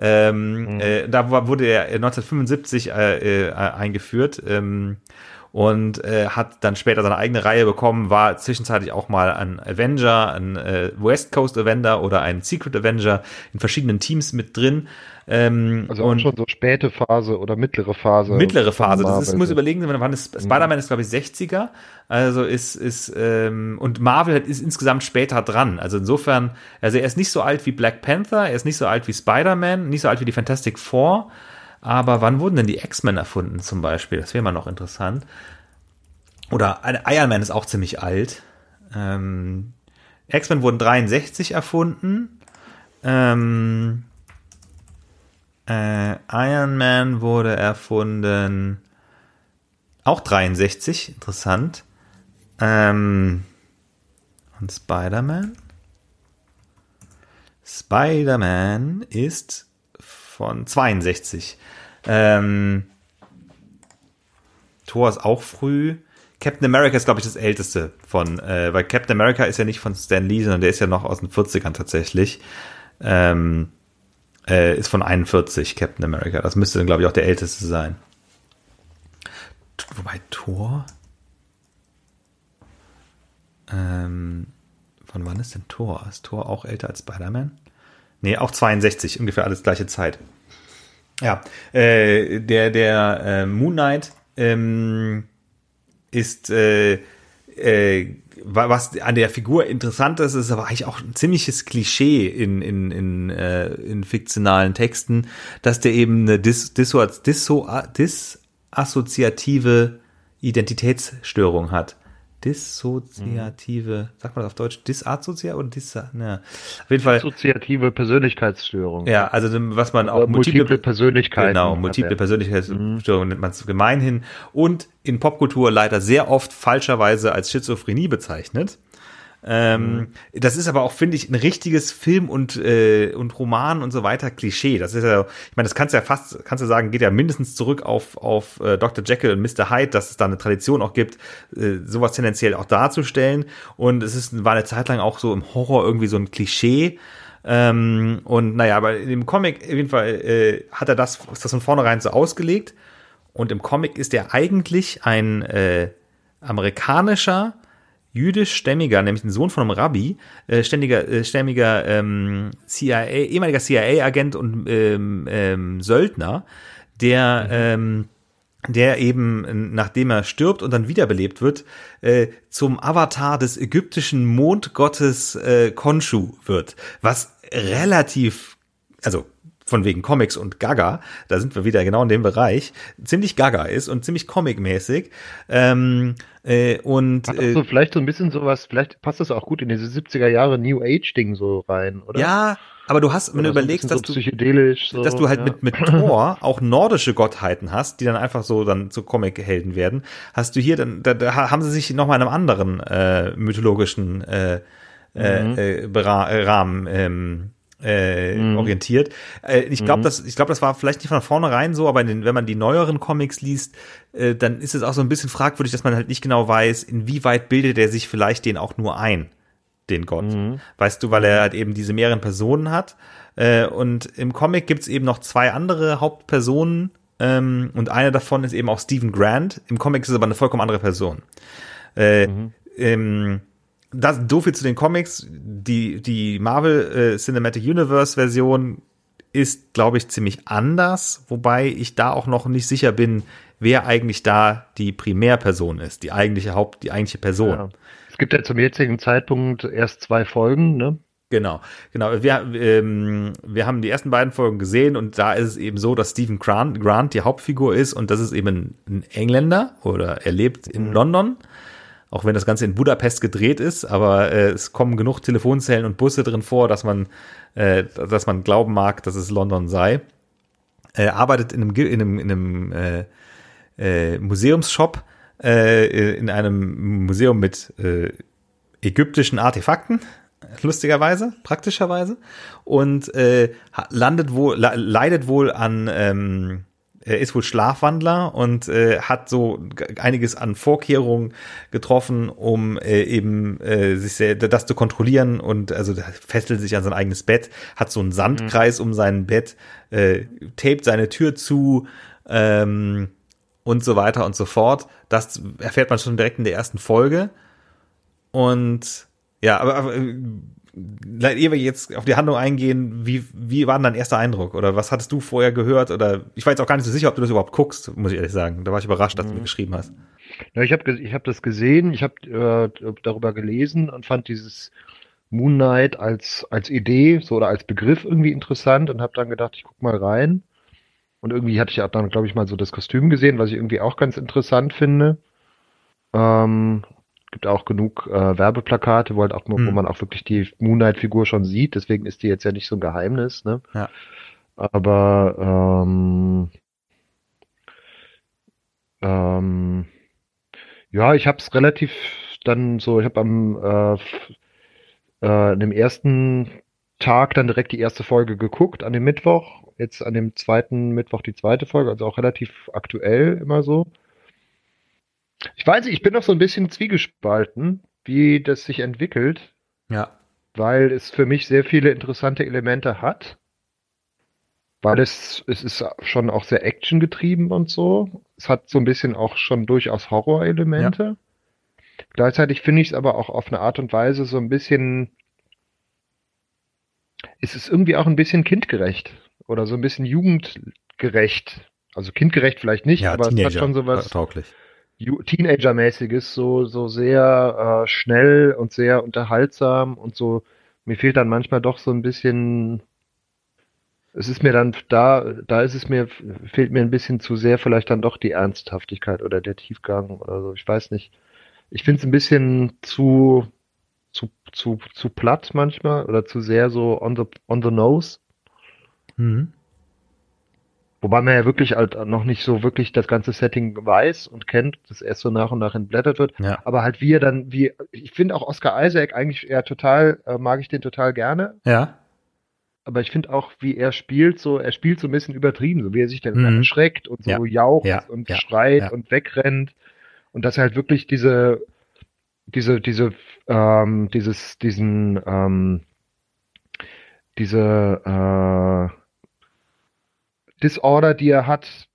Ähm, mhm. äh, da wurde er 1975 äh, äh, eingeführt ähm, und äh, hat dann später seine eigene Reihe bekommen, war zwischenzeitlich auch mal ein Avenger, ein äh, West Coast Avenger oder ein Secret Avenger in verschiedenen Teams mit drin. Ähm, also und schon so späte Phase oder mittlere Phase. Mittlere Phase. Das ist, muss überlegen, wann ist Spider-Man ist glaube ich 60er. Also ist ist ähm, und Marvel ist insgesamt später dran. Also insofern, also er ist nicht so alt wie Black Panther, er ist nicht so alt wie Spider-Man, nicht so alt wie die Fantastic Four. Aber wann wurden denn die X-Men erfunden zum Beispiel? Das wäre mal noch interessant. Oder Iron Man ist auch ziemlich alt. Ähm, X-Men wurden 63 erfunden. Ähm, äh, Iron Man wurde erfunden auch 63, interessant. Ähm, und Spider-Man? Spider-Man ist von 62. Ähm, Thor ist auch früh. Captain America ist, glaube ich, das älteste von, äh, weil Captain America ist ja nicht von Stan Lee, sondern der ist ja noch aus den 40ern tatsächlich. Ähm, äh, ist von 41, Captain America. Das müsste dann, glaube ich, auch der älteste sein. Wobei Thor. Ähm, von wann ist denn Thor? Ist Thor auch älter als Spider-Man? Nee, auch 62, ungefähr alles gleiche Zeit. Ja, äh, der, der äh, Moon Knight ähm, ist äh, äh, was an der Figur interessant ist, ist aber eigentlich auch ein ziemliches Klischee in, in, in, äh, in fiktionalen Texten, dass der eben eine dis, dis, dis, disassoziative Identitätsstörung hat dissoziative, mhm. sagt man das auf Deutsch, disassoziative oder dis, ne, auf jeden Fall. Dissoziative Persönlichkeitsstörung. Ja, also was man auch multiple, multiple Persönlichkeiten. Genau, multiple Persönlichkeitsstörung mhm. nennt man es gemeinhin und in Popkultur leider sehr oft falscherweise als Schizophrenie bezeichnet. Ähm, mhm. Das ist aber auch, finde ich, ein richtiges Film- und, äh, und Roman und so weiter Klischee. Das ist ja, ich meine, das kannst du ja fast, kannst du sagen, geht ja mindestens zurück auf, auf äh, Dr. Jekyll und Mr. Hyde, dass es da eine Tradition auch gibt, äh, sowas tendenziell auch darzustellen. Und es ist, war eine Zeit lang auch so im Horror irgendwie so ein Klischee. Ähm, und naja, aber im Comic, auf jeden Fall, äh, hat er das, ist das von vornherein so ausgelegt. Und im Comic ist er eigentlich ein äh, amerikanischer jüdischstämmiger, nämlich ein Sohn von einem Rabbi, äh, ständiger, äh, stämmiger ähm, CIA, ehemaliger CIA-Agent und ähm, ähm, Söldner, der mhm. ähm, der eben, nachdem er stirbt und dann wiederbelebt wird, äh, zum Avatar des ägyptischen Mondgottes äh, Khonshu wird, was relativ, also von wegen Comics und Gaga, da sind wir wieder genau in dem Bereich, ziemlich Gaga ist und ziemlich Comic-mäßig. Ähm, äh, und Hat äh, so vielleicht so ein bisschen sowas, vielleicht passt das auch gut in diese 70er Jahre New Age-Ding so rein, oder? Ja, aber du hast, wenn oder du überlegst, dass so du, so, dass du halt ja. mit, mit Thor auch nordische Gottheiten hast, die dann einfach so dann zu Comic-Helden werden, hast du hier dann, da, da haben sie sich nochmal in einem anderen äh, mythologischen äh, äh mhm. äh, äh, Rahmen ähm, äh, mm. orientiert. Äh, ich glaube, mm. das, ich glaube, das war vielleicht nicht von vornherein so, aber den, wenn man die neueren Comics liest, äh, dann ist es auch so ein bisschen fragwürdig, dass man halt nicht genau weiß, inwieweit bildet er sich vielleicht den auch nur ein, den Gott. Mm. Weißt du, weil er halt eben diese mehreren Personen hat. Äh, und im Comic gibt's eben noch zwei andere Hauptpersonen ähm, und eine davon ist eben auch Stephen Grant. Im Comic ist es aber eine vollkommen andere Person. Äh, mhm. ähm, das, so viel zu den Comics. Die, die Marvel äh, Cinematic Universe Version ist, glaube ich, ziemlich anders, wobei ich da auch noch nicht sicher bin, wer eigentlich da die Primärperson ist, die eigentliche Haupt, die eigentliche Person. Ja. Es gibt ja zum jetzigen Zeitpunkt erst zwei Folgen, ne? Genau, genau. Wir, ähm, wir haben die ersten beiden Folgen gesehen und da ist es eben so, dass Stephen Grant, Grant die Hauptfigur ist und das ist eben ein Engländer oder er lebt in mhm. London auch wenn das Ganze in Budapest gedreht ist, aber äh, es kommen genug Telefonzellen und Busse drin vor, dass man, äh, dass man glauben mag, dass es London sei. äh, arbeitet in einem, in einem, in einem äh, äh, Museumsshop, äh, in einem Museum mit äh, ägyptischen Artefakten, lustigerweise, praktischerweise, und äh, landet wohl, leidet wohl an ähm, er ist wohl Schlafwandler und äh, hat so einiges an Vorkehrungen getroffen, um äh, eben äh, sich sehr, das zu kontrollieren und also fesselt sich an sein eigenes Bett, hat so einen Sandkreis mhm. um sein Bett, äh, tapet seine Tür zu ähm, und so weiter und so fort. Das erfährt man schon direkt in der ersten Folge und ja, aber, aber ehe wir jetzt auf die Handlung eingehen, wie, wie war denn dein erster Eindruck? Oder was hattest du vorher gehört? Oder ich war jetzt auch gar nicht so sicher, ob du das überhaupt guckst, muss ich ehrlich sagen. Da war ich überrascht, dass mhm. du mir geschrieben hast. Ja, ich habe ich hab das gesehen, ich habe äh, darüber gelesen und fand dieses Moon Knight als, als Idee so oder als Begriff irgendwie interessant und habe dann gedacht, ich guck mal rein. Und irgendwie hatte ich auch dann, glaube ich, mal so das Kostüm gesehen, was ich irgendwie auch ganz interessant finde. Ähm, gibt auch genug äh, Werbeplakate, wo, halt auch, hm. wo man auch wirklich die Moonlight-Figur schon sieht. Deswegen ist die jetzt ja nicht so ein Geheimnis. Ne? Ja. Aber ähm, ähm, ja, ich habe es relativ dann so, ich habe am äh, äh, dem ersten Tag dann direkt die erste Folge geguckt, an dem Mittwoch. Jetzt an dem zweiten Mittwoch die zweite Folge, also auch relativ aktuell immer so. Ich weiß nicht, ich bin noch so ein bisschen zwiegespalten, wie das sich entwickelt. Ja. Weil es für mich sehr viele interessante Elemente hat. Weil es, es ist schon auch sehr actiongetrieben und so. Es hat so ein bisschen auch schon durchaus Horrorelemente. Ja. Gleichzeitig finde ich es aber auch auf eine Art und Weise so ein bisschen, es ist irgendwie auch ein bisschen kindgerecht oder so ein bisschen jugendgerecht. Also kindgerecht vielleicht nicht, ja, aber Teenager, es hat schon sowas. Tauglich. Teenager-mäßiges, so, so sehr äh, schnell und sehr unterhaltsam und so, mir fehlt dann manchmal doch so ein bisschen, es ist mir dann, da, da ist es mir, fehlt mir ein bisschen zu sehr vielleicht dann doch die Ernsthaftigkeit oder der Tiefgang oder so, ich weiß nicht. Ich finde es ein bisschen zu, zu, zu, zu platt manchmal oder zu sehr so on the, on the nose. Mhm. Wobei man ja wirklich halt noch nicht so wirklich das ganze Setting weiß und kennt, das erst so nach und nach entblättert wird. Ja. Aber halt wie er dann, wie, ich finde auch Oscar Isaac eigentlich eher total, äh, mag ich den total gerne. Ja. Aber ich finde auch, wie er spielt, so, er spielt so ein bisschen übertrieben, so wie er sich dann mhm. erschreckt und so ja. jaucht ja. und ja. schreit und wegrennt. Und dass er halt wirklich diese, diese, diese, ähm, dieses, diesen, ähm, diese, äh, Disorder, die er hat,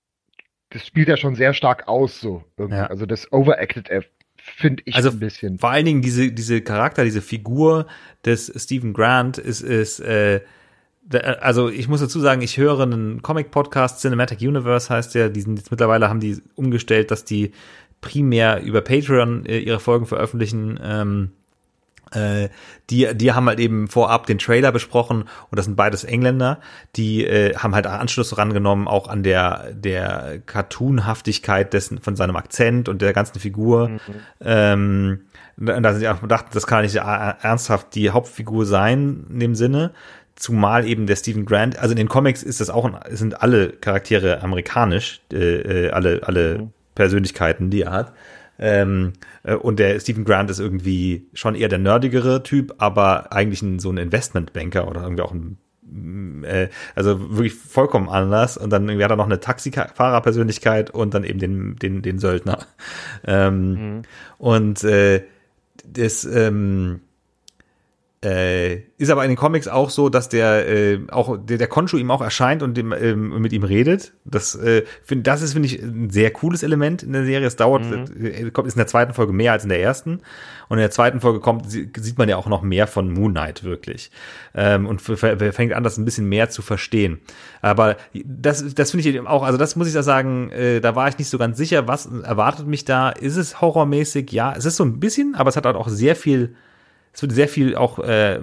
das spielt er schon sehr stark aus, so. Ja. Also das overacted er, finde ich also ein bisschen. Vor allen Dingen diese, diese Charakter, diese Figur des Stephen Grant ist, ist, äh, also ich muss dazu sagen, ich höre einen Comic-Podcast, Cinematic Universe heißt der, die sind jetzt mittlerweile haben die umgestellt, dass die primär über Patreon äh, ihre Folgen veröffentlichen. Ähm, äh, die, die haben halt eben vorab den Trailer besprochen und das sind beides Engländer, die äh, haben halt Anschluss rangenommen auch an der der Cartoonhaftigkeit dessen von seinem Akzent und der ganzen Figur. Mhm. Ähm, da sind sie auch gedacht, das kann nicht ernsthaft die Hauptfigur sein in dem Sinne. Zumal eben der Stephen Grant, also in den Comics ist das auch, sind alle Charaktere amerikanisch, äh, äh alle, alle mhm. Persönlichkeiten, die er hat. Ähm, äh, und der Stephen Grant ist irgendwie schon eher der nerdigere Typ, aber eigentlich ein, so ein Investmentbanker oder irgendwie auch ein mm, äh, also wirklich vollkommen anders. Und dann hat er noch eine Taxifahrerpersönlichkeit und dann eben den, den, den Söldner. Ähm, mhm. Und äh, das, ähm, äh, ist aber in den Comics auch so, dass der äh, auch der, der Konshu ihm auch erscheint und dem, ähm, mit ihm redet. Das äh, find, das ist finde ich ein sehr cooles Element in der Serie. Es dauert mhm. äh, kommt ist in der zweiten Folge mehr als in der ersten und in der zweiten Folge kommt sieht man ja auch noch mehr von Moon Knight wirklich ähm, und fängt an das ein bisschen mehr zu verstehen. Aber das das finde ich eben auch also das muss ich da sagen, äh, da war ich nicht so ganz sicher, was erwartet mich da. Ist es horrormäßig? Ja, es ist so ein bisschen, aber es hat halt auch sehr viel es wird sehr viel auch äh,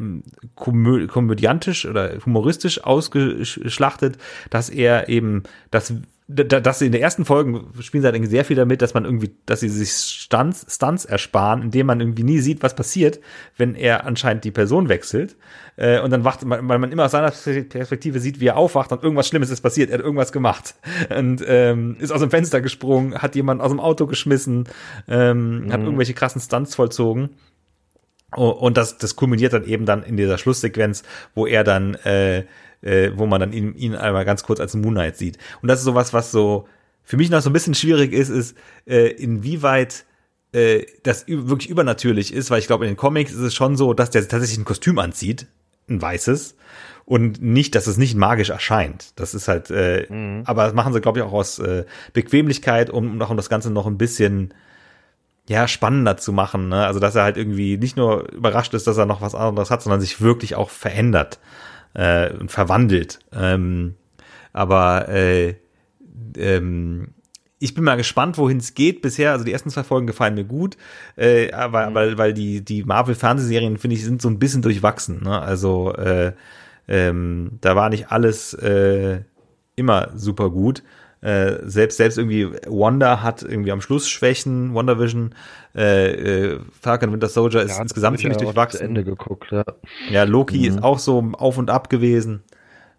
komödiantisch oder humoristisch ausgeschlachtet, dass er eben das dass sie in der ersten Folgen spielen sie halt sehr viel damit, dass man irgendwie, dass sie sich Stunts, Stunts ersparen, indem man irgendwie nie sieht, was passiert, wenn er anscheinend die Person wechselt. Äh, und dann wacht, weil man immer aus seiner Perspektive sieht, wie er aufwacht und irgendwas Schlimmes ist passiert, er hat irgendwas gemacht. Und ähm, ist aus dem Fenster gesprungen, hat jemand aus dem Auto geschmissen, ähm, mhm. hat irgendwelche krassen Stunts vollzogen. Und das, das kulminiert dann eben dann in dieser Schlusssequenz, wo er dann äh, äh, wo man dann ihn, ihn einmal ganz kurz als Moon Knight sieht. Und das ist sowas, was so für mich noch so ein bisschen schwierig ist, ist, äh, inwieweit äh, das wirklich übernatürlich ist, weil ich glaube, in den Comics ist es schon so, dass der tatsächlich ein Kostüm anzieht, ein weißes, und nicht, dass es nicht magisch erscheint. Das ist halt, äh, mhm. aber das machen sie, glaube ich, auch aus äh, Bequemlichkeit, um noch um das Ganze noch ein bisschen ja, spannender zu machen. Ne? Also, dass er halt irgendwie nicht nur überrascht ist, dass er noch was anderes hat, sondern sich wirklich auch verändert äh, verwandelt. Ähm, aber äh, ähm, ich bin mal gespannt, wohin es geht bisher. Also die ersten zwei Folgen gefallen mir gut, äh, aber mhm. weil, weil die, die Marvel-Fernsehserien, finde ich, sind so ein bisschen durchwachsen. Ne? Also äh, ähm, da war nicht alles äh, immer super gut. Äh, selbst, selbst irgendwie Wanda hat irgendwie am Schluss Schwächen, WandaVision, äh, äh, Falcon Winter Soldier ist ja, insgesamt ziemlich ja durchwachsen. Ende geguckt, ja. Ja, Loki mhm. ist auch so auf und ab gewesen.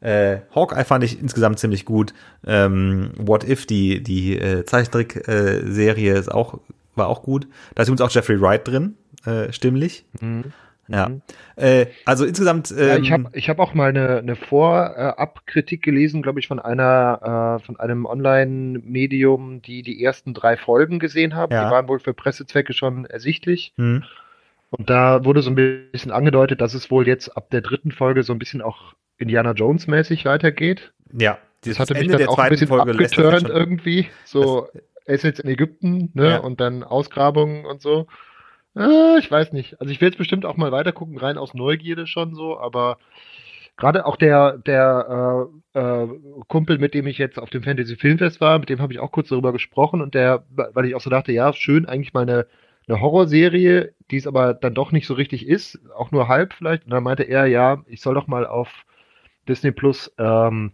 Äh, Hawkeye fand ich insgesamt ziemlich gut. Ähm, What If, die, die äh, Zeichentrick-Serie ist auch, war auch gut. Da ist übrigens auch Jeffrey Wright drin, äh, stimmlich. Mhm. Ja. Mhm. Äh, also insgesamt. Ähm, ja, ich habe ich hab auch mal eine, eine Vorabkritik gelesen, glaube ich, von einer äh, von einem Online-Medium, die die ersten drei Folgen gesehen haben. Ja. Die waren wohl für Pressezwecke schon ersichtlich. Mhm. Und da wurde so ein bisschen angedeutet, dass es wohl jetzt ab der dritten Folge so ein bisschen auch Indiana Jones mäßig weitergeht. Ja. Das hatte mich dann auch ein bisschen Folge abgeturnt irgendwie. So, er ist jetzt in Ägypten, ne? Ja. Und dann Ausgrabungen und so. Äh, ich weiß nicht. Also ich will jetzt bestimmt auch mal weitergucken, rein aus Neugierde schon so, aber gerade auch der, der äh, äh, Kumpel, mit dem ich jetzt auf dem Fantasy Filmfest war, mit dem habe ich auch kurz darüber gesprochen und der, weil ich auch so dachte, ja, schön, eigentlich mal eine, eine Horrorserie, die es aber dann doch nicht so richtig ist, auch nur halb vielleicht. Und dann meinte er, ja, ich soll doch mal auf Disney Plus ähm,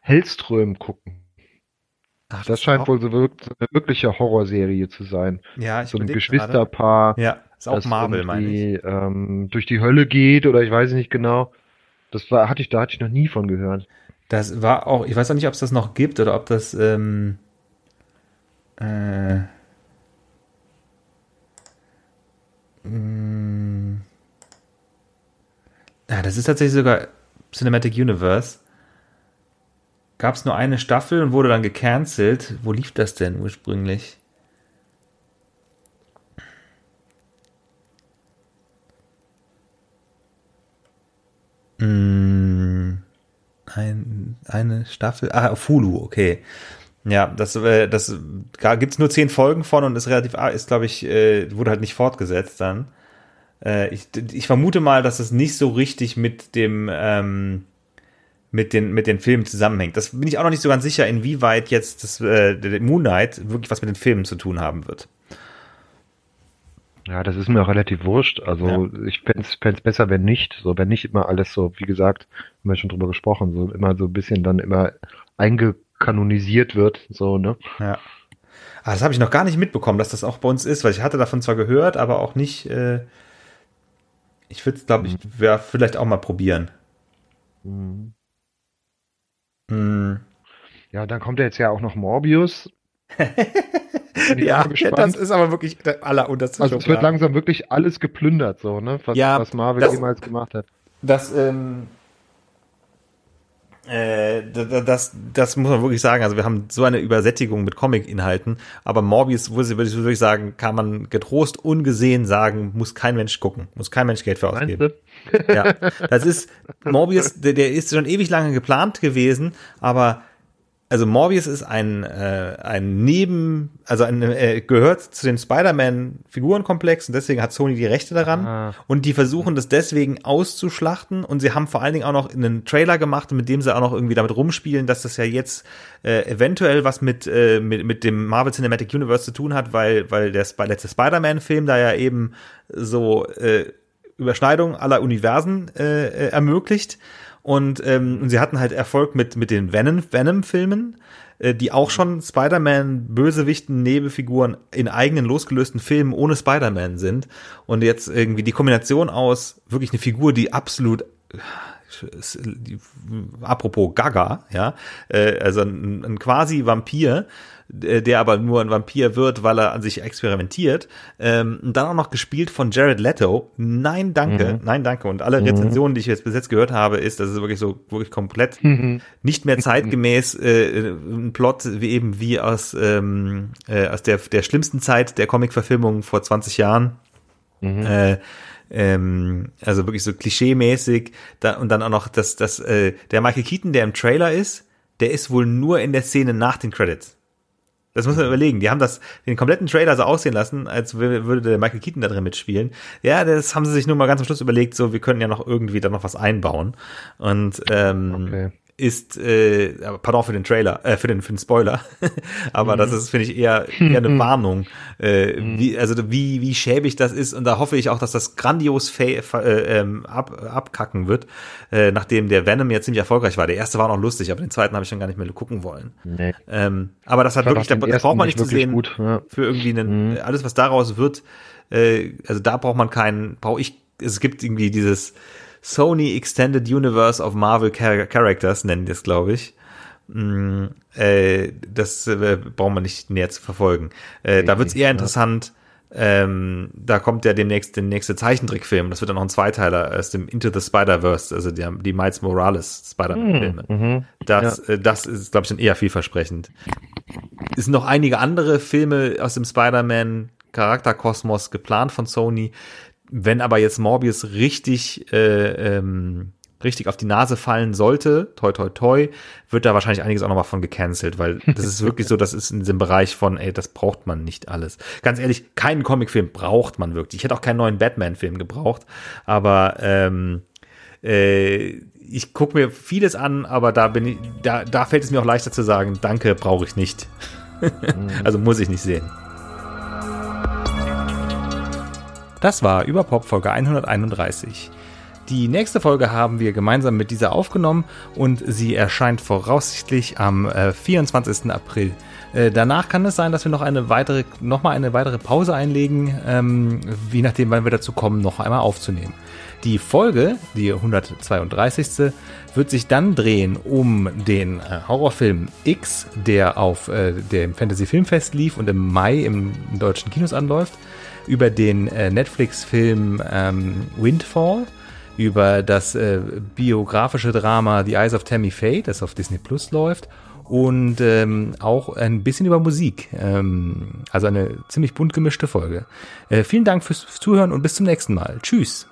Hellström gucken. Ach, das, das scheint wohl so eine wirkliche Horrorserie zu sein. Ja, ich So ein Geschwisterpaar. Ja, ist auch Marvel, meine ich. Ähm, durch die Hölle geht oder ich weiß nicht genau. Das war, hatte ich, da hatte ich noch nie von gehört. Das war auch, ich weiß auch nicht, ob es das noch gibt oder ob das, ähm, äh, mh, mm. ja, das ist tatsächlich sogar Cinematic Universe gab es nur eine Staffel und wurde dann gecancelt. Wo lief das denn ursprünglich? Mm, ein, eine Staffel. Ah, auf Hulu, okay. Ja, das, äh, das gibt es nur zehn Folgen von und ist relativ, ah, ist glaube ich, äh, wurde halt nicht fortgesetzt dann. Äh, ich, ich vermute mal, dass es nicht so richtig mit dem ähm, mit den, mit den Filmen zusammenhängt. Das bin ich auch noch nicht so ganz sicher, inwieweit jetzt das äh, der Moon Knight wirklich was mit den Filmen zu tun haben wird. Ja, das ist mir auch relativ wurscht. Also ja. ich fände es besser, wenn nicht. So, wenn nicht immer alles so, wie gesagt, haben wir schon drüber gesprochen, so immer so ein bisschen dann immer eingekanonisiert wird. So, ne? Ja. Ah, das habe ich noch gar nicht mitbekommen, dass das auch bei uns ist, weil ich hatte davon zwar gehört, aber auch nicht. Äh, ich würde es, glaube ich, mhm. vielleicht auch mal probieren. Mhm. Hm. Ja, dann kommt ja jetzt ja auch noch Morbius. ja, das ist aber wirklich der allerunterste Also es wird langsam wirklich alles geplündert, so, ne? Was, ja, was Marvel das, jemals gemacht hat. Das, ähm, äh, das, das muss man wirklich sagen. Also wir haben so eine Übersättigung mit Comic-Inhalten, aber Morbius, würde ich wirklich sagen, kann man getrost ungesehen sagen, muss kein Mensch gucken, muss kein Mensch Geld für ausgeben. Ja, das ist Morbius, der, der ist schon ewig lange geplant gewesen, aber also Morbius ist ein, äh, ein Neben, also ein, äh, gehört zu den Spider-Man-Figurenkomplex und deswegen hat Sony die Rechte daran ah. und die versuchen das deswegen auszuschlachten und sie haben vor allen Dingen auch noch einen Trailer gemacht, mit dem sie auch noch irgendwie damit rumspielen, dass das ja jetzt äh, eventuell was mit, äh, mit, mit dem Marvel Cinematic Universe zu tun hat, weil, weil der letzte Spider-Man-Film da ja eben so äh, Überschneidung aller Universen äh, äh, ermöglicht. Und, ähm, sie hatten halt Erfolg mit, mit den Venom, Venom-Filmen, äh, die auch schon Spider-Man, Bösewichten, Nebenfiguren in eigenen losgelösten Filmen ohne Spider-Man sind. Und jetzt irgendwie die Kombination aus wirklich eine Figur, die absolut die, apropos Gaga, ja, äh, also ein, ein quasi Vampir, äh, der aber nur ein Vampir wird, weil er an sich experimentiert. Ähm, und dann auch noch gespielt von Jared Leto. Nein, danke, mhm. nein, danke. Und alle mhm. Rezensionen, die ich jetzt bis jetzt gehört habe, ist, dass es wirklich so wirklich komplett mhm. nicht mehr zeitgemäß äh, ein Plot wie eben wie aus ähm, äh, aus der der schlimmsten Zeit der Comic-Verfilmung vor 20 Jahren. Mhm. Äh, ähm, also wirklich so klischee-mäßig. Da, und dann auch noch, dass, dass äh, der Michael Keaton, der im Trailer ist, der ist wohl nur in der Szene nach den Credits. Das muss man überlegen. Die haben das, den kompletten Trailer so aussehen lassen, als würde der Michael Keaton da drin mitspielen. Ja, das haben sie sich nur mal ganz am Schluss überlegt, so, wir können ja noch irgendwie da noch was einbauen. Und ähm, okay ist, äh, pardon für den Trailer, äh, für den für den Spoiler, aber mhm. das ist finde ich eher eher eine Warnung, äh, mhm. wie also wie wie schäbig das ist und da hoffe ich auch, dass das grandios äh, ähm, ab, abkacken wird, äh, nachdem der Venom ja ziemlich erfolgreich war. Der erste war noch lustig, aber den zweiten habe ich schon gar nicht mehr gucken wollen. Nee. Ähm, aber das hat wirklich, da, das braucht man nicht zu sehen gut, ja. für irgendwie einen, mhm. alles was daraus wird. Äh, also da braucht man keinen, brauche ich. Es gibt irgendwie dieses Sony Extended Universe of Marvel Char Characters, nennen die es, glaube ich. Mm, äh, das äh, brauchen wir nicht näher zu verfolgen. Äh, da wird es eher interessant. Ähm, da kommt ja demnächst der nächste Zeichentrickfilm. Das wird dann noch ein Zweiteiler aus dem Into the Spider-Verse, also die, die Miles Morales Spider-Man-Filme. Mm, mhm. Das, ja. äh, das ist, glaube ich, dann eher vielversprechend. Es sind noch einige andere Filme aus dem Spider-Man Charakterkosmos geplant von Sony. Wenn aber jetzt Morbius richtig, äh, ähm, richtig auf die Nase fallen sollte, toi toi toi, wird da wahrscheinlich einiges auch nochmal von gecancelt, weil das ist wirklich so, das ist in diesem Bereich von, ey, das braucht man nicht alles. Ganz ehrlich, keinen Comicfilm braucht man wirklich. Ich hätte auch keinen neuen Batman-Film gebraucht, aber ähm, äh, ich gucke mir vieles an, aber da bin ich, da, da fällt es mir auch leichter zu sagen, danke, brauche ich nicht. also muss ich nicht sehen. Das war Überpop Folge 131. Die nächste Folge haben wir gemeinsam mit dieser aufgenommen und sie erscheint voraussichtlich am äh, 24. April. Äh, danach kann es sein, dass wir noch eine weitere, noch mal eine weitere Pause einlegen, ähm, je nachdem, wann wir dazu kommen, noch einmal aufzunehmen. Die Folge, die 132. wird sich dann drehen um den äh, Horrorfilm X, der auf äh, dem Fantasy Filmfest lief und im Mai im, im deutschen Kinos anläuft über den äh, Netflix-Film ähm, Windfall, über das äh, biografische Drama The Eyes of Tammy Faye, das auf Disney Plus läuft, und ähm, auch ein bisschen über Musik. Ähm, also eine ziemlich bunt gemischte Folge. Äh, vielen Dank fürs Zuhören und bis zum nächsten Mal. Tschüss.